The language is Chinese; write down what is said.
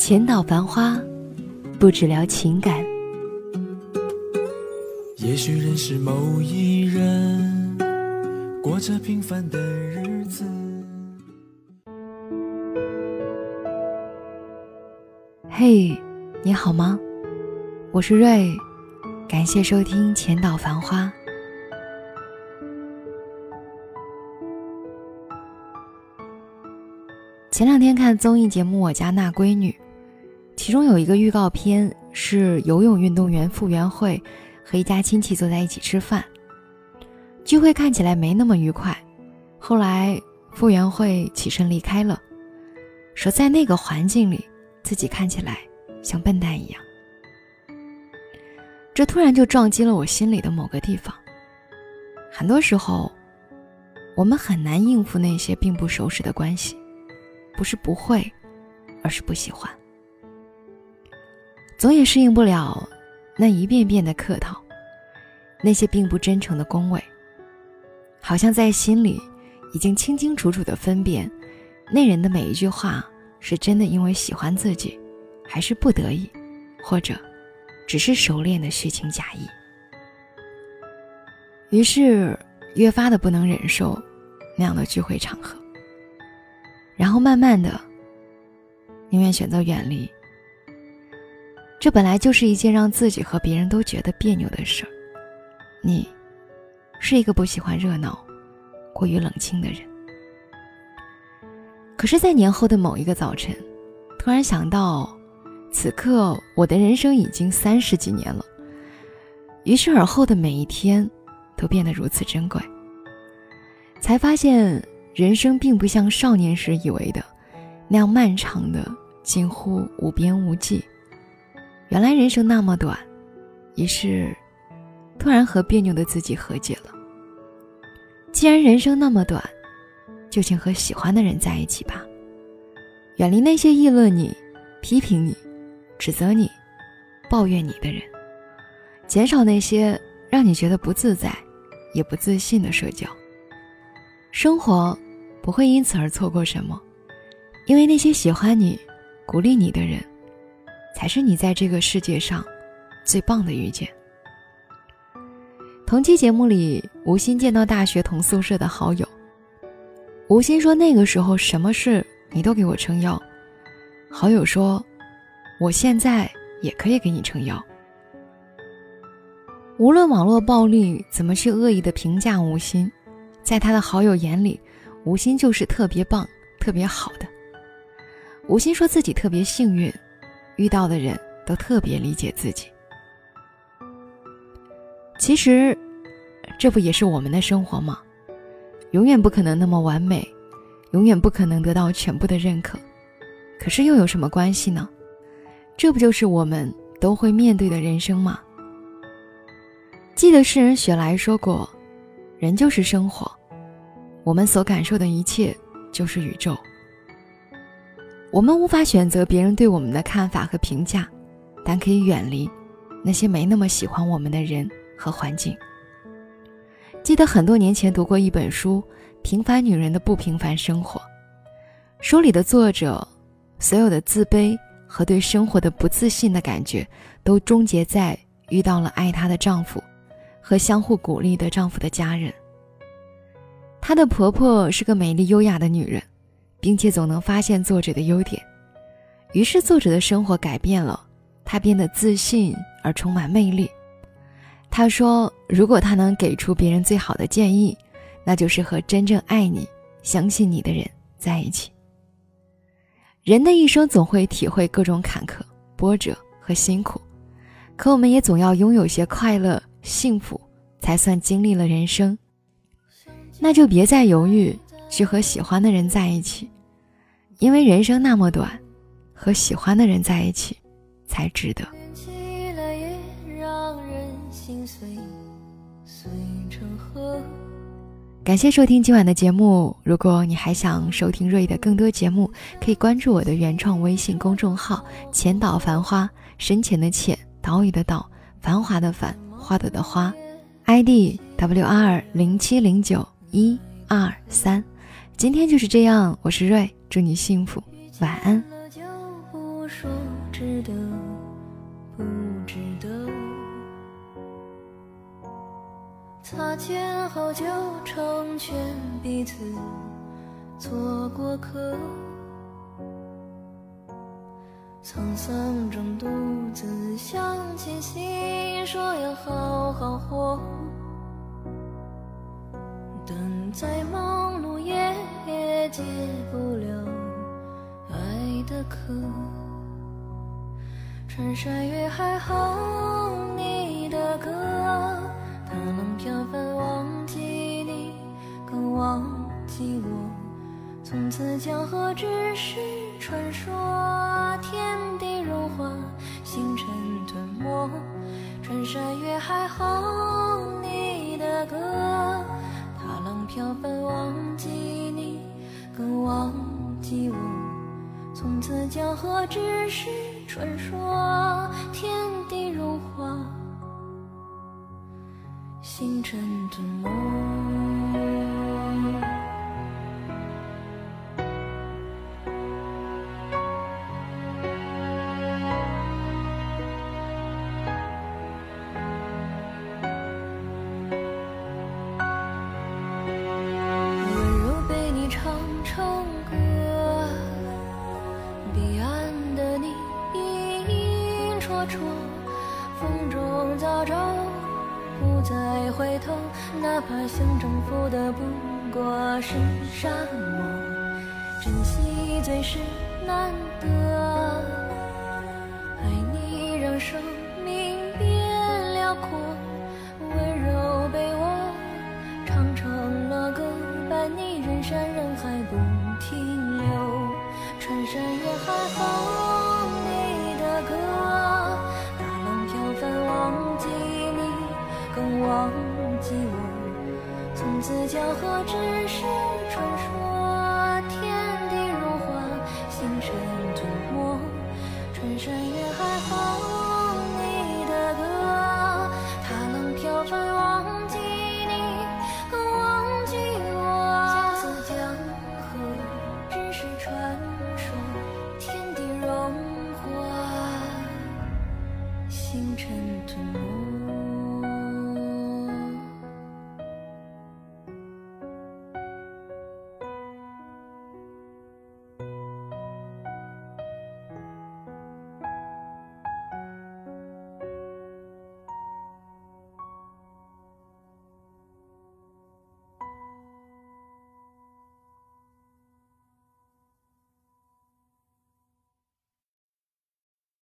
浅岛繁花，不只聊情感。也许认识某一人，过着平凡的日子。嘿，你好吗？我是瑞，感谢收听浅岛繁花。前两天看综艺节目《我家那闺女》，其中有一个预告片是游泳运动员傅园慧和一家亲戚坐在一起吃饭，聚会看起来没那么愉快。后来傅园慧起身离开了，说在那个环境里，自己看起来像笨蛋一样。这突然就撞击了我心里的某个地方。很多时候，我们很难应付那些并不熟识的关系。不是不会，而是不喜欢。总也适应不了那一遍遍的客套，那些并不真诚的恭维。好像在心里已经清清楚楚的分辨，那人的每一句话是真的因为喜欢自己，还是不得已，或者只是熟练的虚情假意。于是越发的不能忍受那样的聚会场合。然后慢慢的，宁愿选择远离。这本来就是一件让自己和别人都觉得别扭的事儿。你，是一个不喜欢热闹、过于冷清的人。可是，在年后的某一个早晨，突然想到，此刻我的人生已经三十几年了。于是，而后的每一天，都变得如此珍贵。才发现。人生并不像少年时以为的那样漫长的近乎无边无际。原来人生那么短，于是突然和别扭的自己和解了。既然人生那么短，就请和喜欢的人在一起吧。远离那些议论你、批评你、指责你、抱怨你的人，减少那些让你觉得不自在、也不自信的社交。生活不会因此而错过什么，因为那些喜欢你、鼓励你的人，才是你在这个世界上最棒的遇见。同期节目里，吴昕见到大学同宿舍的好友，吴昕说：“那个时候什么事你都给我撑腰。”好友说：“我现在也可以给你撑腰。”无论网络暴力怎么去恶意的评价吴昕。在他的好友眼里，吴昕就是特别棒、特别好的。吴昕说自己特别幸运，遇到的人都特别理解自己。其实，这不也是我们的生活吗？永远不可能那么完美，永远不可能得到全部的认可。可是又有什么关系呢？这不就是我们都会面对的人生吗？记得诗人雪莱说过。人就是生活，我们所感受的一切就是宇宙。我们无法选择别人对我们的看法和评价，但可以远离那些没那么喜欢我们的人和环境。记得很多年前读过一本书《平凡女人的不平凡生活》，书里的作者所有的自卑和对生活的不自信的感觉，都终结在遇到了爱她的丈夫。和相互鼓励的丈夫的家人。她的婆婆是个美丽优雅的女人，并且总能发现作者的优点，于是作者的生活改变了，他变得自信而充满魅力。他说：“如果他能给出别人最好的建议，那就是和真正爱你、相信你的人在一起。”人的一生总会体会各种坎坷、波折和辛苦，可我们也总要拥有些快乐。幸福才算经历了人生，那就别再犹豫，去和喜欢的人在一起，因为人生那么短，和喜欢的人在一起才值得。感谢收听今晚的节目。如果你还想收听瑞的更多节目，可以关注我的原创微信公众号“浅岛繁花”，深浅的浅，岛屿的岛，繁华的繁，花朵的花，ID W R 零七零九一二三。今天就是这样，我是瑞，祝你幸福，晚安。擦肩后就成全彼此做过客，沧桑中独自想起心，说要好好活。等再忙碌也也解不了爱的渴，穿山越海哼你的歌。他能飘帆忘记你，更忘记我。从此江河只是传说，天地融化，星辰吞没。穿山越海哼你的歌，他能飘帆忘记，从此江河只是传说，天地融化。星辰吞没。温柔被你唱成歌，回头，哪怕想征服的不过是沙漠。珍惜最是难得，爱你让生命变辽阔。温柔被我唱成了歌，伴你人山人海不停留。穿山越海穿越